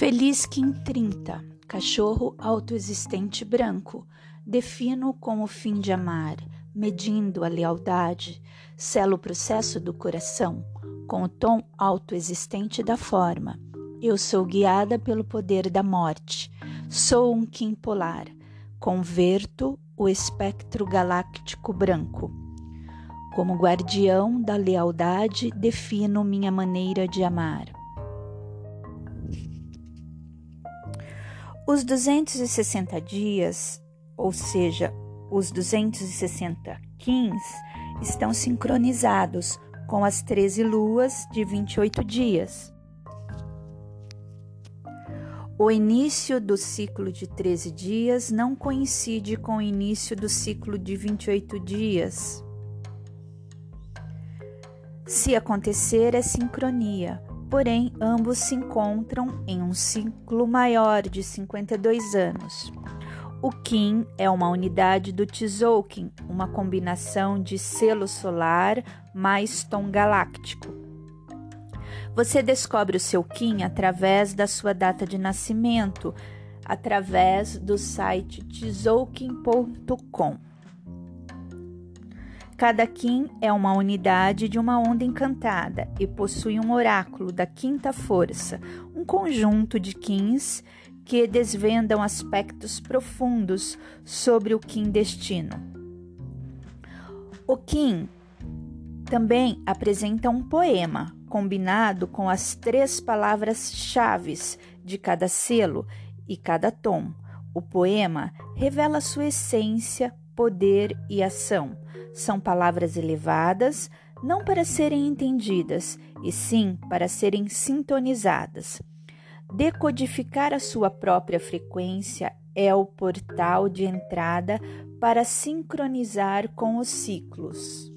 Feliz Kim 30, cachorro autoexistente branco. Defino como fim de amar, medindo a lealdade, selo o processo do coração, com o tom autoexistente da forma. Eu sou guiada pelo poder da morte. Sou um Kim polar. Converto o espectro galáctico branco. Como guardião da lealdade, defino minha maneira de amar. Os 260 dias, ou seja, os 260 Kins, estão sincronizados com as 13 luas de 28 dias. O início do ciclo de 13 dias não coincide com o início do ciclo de 28 dias. Se acontecer, é sincronia, porém ambos se encontram em um ciclo maior de 52 anos. O Kim é uma unidade do Tzolk'in, uma combinação de selo solar mais tom galáctico. Você descobre o seu Kim através da sua data de nascimento, através do site tzolk'in.com. Cada Kim é uma unidade de uma onda encantada e possui um oráculo da quinta força, um conjunto de Kins que desvendam aspectos profundos sobre o Kim destino. O Kim também apresenta um poema combinado com as três palavras-chave de cada selo e cada tom. O poema revela sua essência, poder e ação são palavras elevadas, não para serem entendidas, e sim para serem sintonizadas. Decodificar a sua própria frequência é o portal de entrada para sincronizar com os ciclos.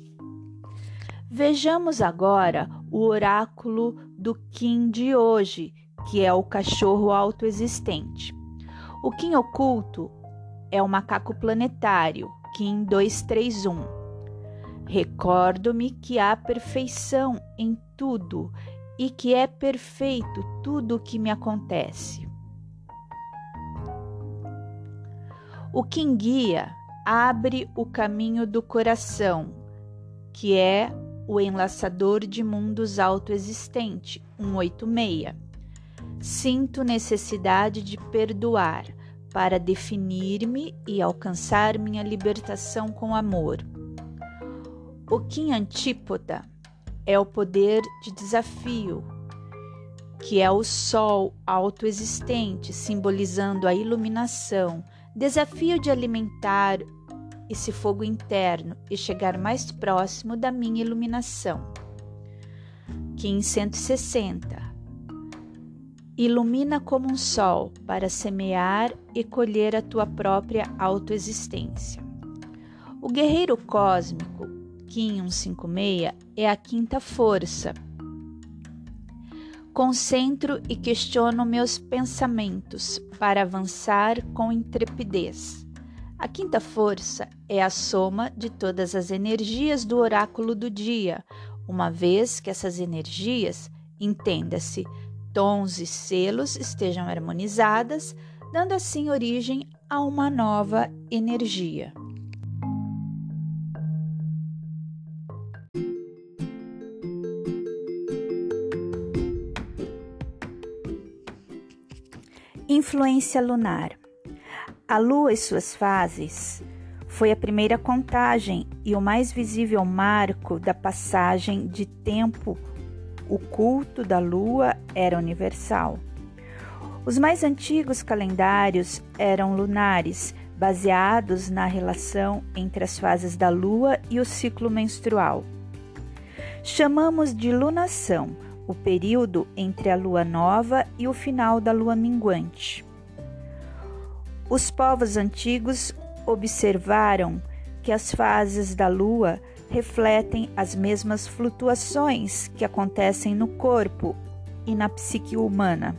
Vejamos agora o oráculo do Kim de hoje, que é o cachorro autoexistente. O Kim oculto é o macaco planetário, Kim 231 Recordo-me que há perfeição em tudo e que é perfeito tudo o que me acontece. O que guia abre o caminho do coração, que é o enlaçador de mundos autoexistente, 186. Sinto necessidade de perdoar para definir-me e alcançar minha libertação com amor. O Kim Antípoda é o poder de desafio, que é o sol autoexistente, simbolizando a iluminação, desafio de alimentar esse fogo interno e chegar mais próximo da minha iluminação. Kim 160 Ilumina como um sol para semear e colher a tua própria autoexistência. O guerreiro cósmico Kim 156 é a quinta força. Concentro e questiono meus pensamentos para avançar com intrepidez. A quinta força é a soma de todas as energias do oráculo do dia, uma vez que essas energias, entenda-se, tons e selos estejam harmonizadas, dando assim origem a uma nova energia. Influência lunar. A Lua e suas fases foi a primeira contagem e o mais visível marco da passagem de tempo. O culto da Lua era universal. Os mais antigos calendários eram lunares, baseados na relação entre as fases da Lua e o ciclo menstrual. Chamamos de lunação o período entre a lua nova e o final da lua minguante. Os povos antigos observaram que as fases da lua refletem as mesmas flutuações que acontecem no corpo e na psique humana,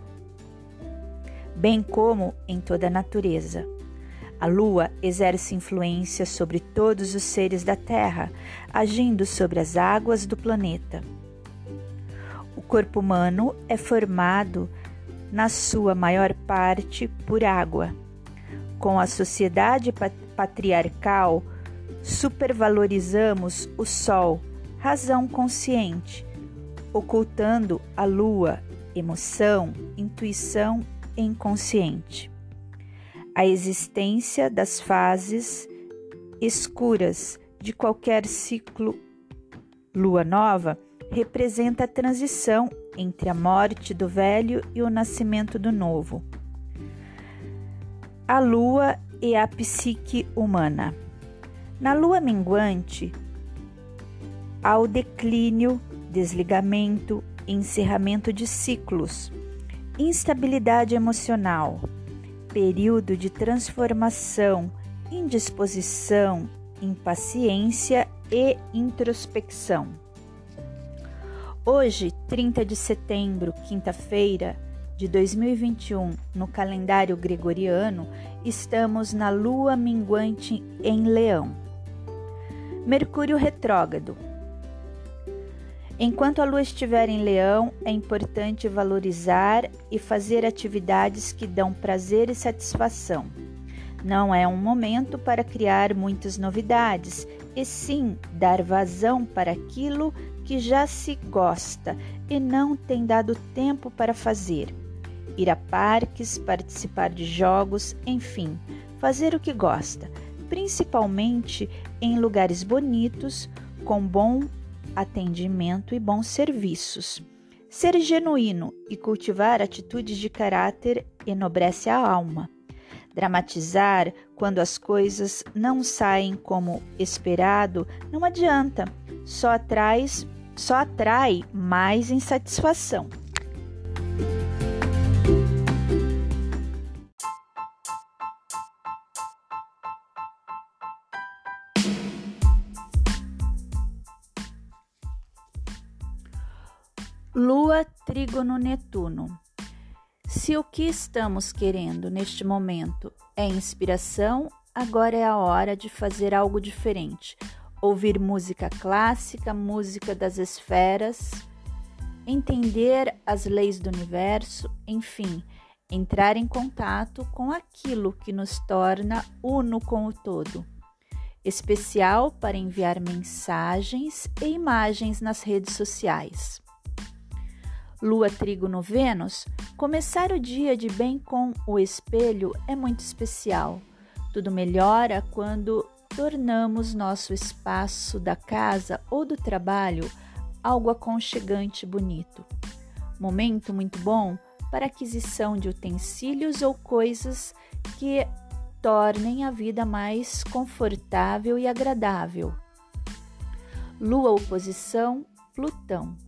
bem como em toda a natureza. A lua exerce influência sobre todos os seres da Terra, agindo sobre as águas do planeta corpo humano é formado na sua maior parte por água. Com a sociedade patriarcal, supervalorizamos o Sol, razão consciente, ocultando a Lua, emoção, intuição inconsciente. A existência das fases escuras de qualquer ciclo lua nova representa a transição entre a morte do velho e o nascimento do novo. A lua e a psique humana. Na lua minguante, há o declínio, desligamento, encerramento de ciclos, instabilidade emocional, período de transformação, indisposição, impaciência e introspecção. Hoje, 30 de setembro, quinta-feira de 2021, no calendário gregoriano, estamos na lua minguante em Leão. Mercúrio retrógrado. Enquanto a lua estiver em Leão, é importante valorizar e fazer atividades que dão prazer e satisfação. Não é um momento para criar muitas novidades, e sim dar vazão para aquilo que já se gosta e não tem dado tempo para fazer. Ir a parques, participar de jogos, enfim, fazer o que gosta, principalmente em lugares bonitos, com bom atendimento e bons serviços. Ser genuíno e cultivar atitudes de caráter enobrece a alma. Dramatizar quando as coisas não saem como esperado não adianta, só atrai, só atrai mais insatisfação. Lua Trígono Netuno se o que estamos querendo neste momento é inspiração, agora é a hora de fazer algo diferente. Ouvir música clássica, música das esferas, entender as leis do universo, enfim, entrar em contato com aquilo que nos torna uno com o todo. Especial para enviar mensagens e imagens nas redes sociais. Lua Trigo no Vênus, começar o dia de bem com o espelho é muito especial. Tudo melhora quando tornamos nosso espaço da casa ou do trabalho algo aconchegante e bonito. Momento muito bom para aquisição de utensílios ou coisas que tornem a vida mais confortável e agradável. Lua oposição Plutão.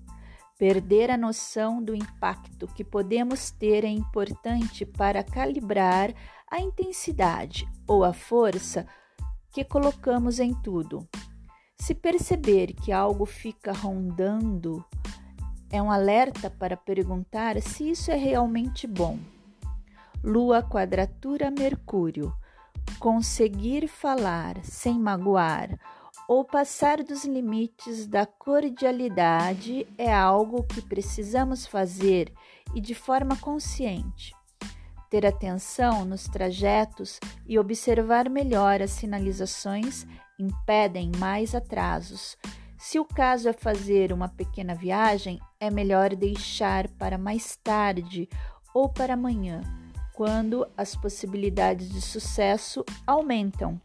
Perder a noção do impacto que podemos ter é importante para calibrar a intensidade ou a força que colocamos em tudo. Se perceber que algo fica rondando, é um alerta para perguntar se isso é realmente bom. Lua quadratura Mercúrio. Conseguir falar sem magoar ou passar dos limites da cordialidade é algo que precisamos fazer e de forma consciente. Ter atenção nos trajetos e observar melhor as sinalizações impedem mais atrasos. Se o caso é fazer uma pequena viagem, é melhor deixar para mais tarde ou para amanhã, quando as possibilidades de sucesso aumentam.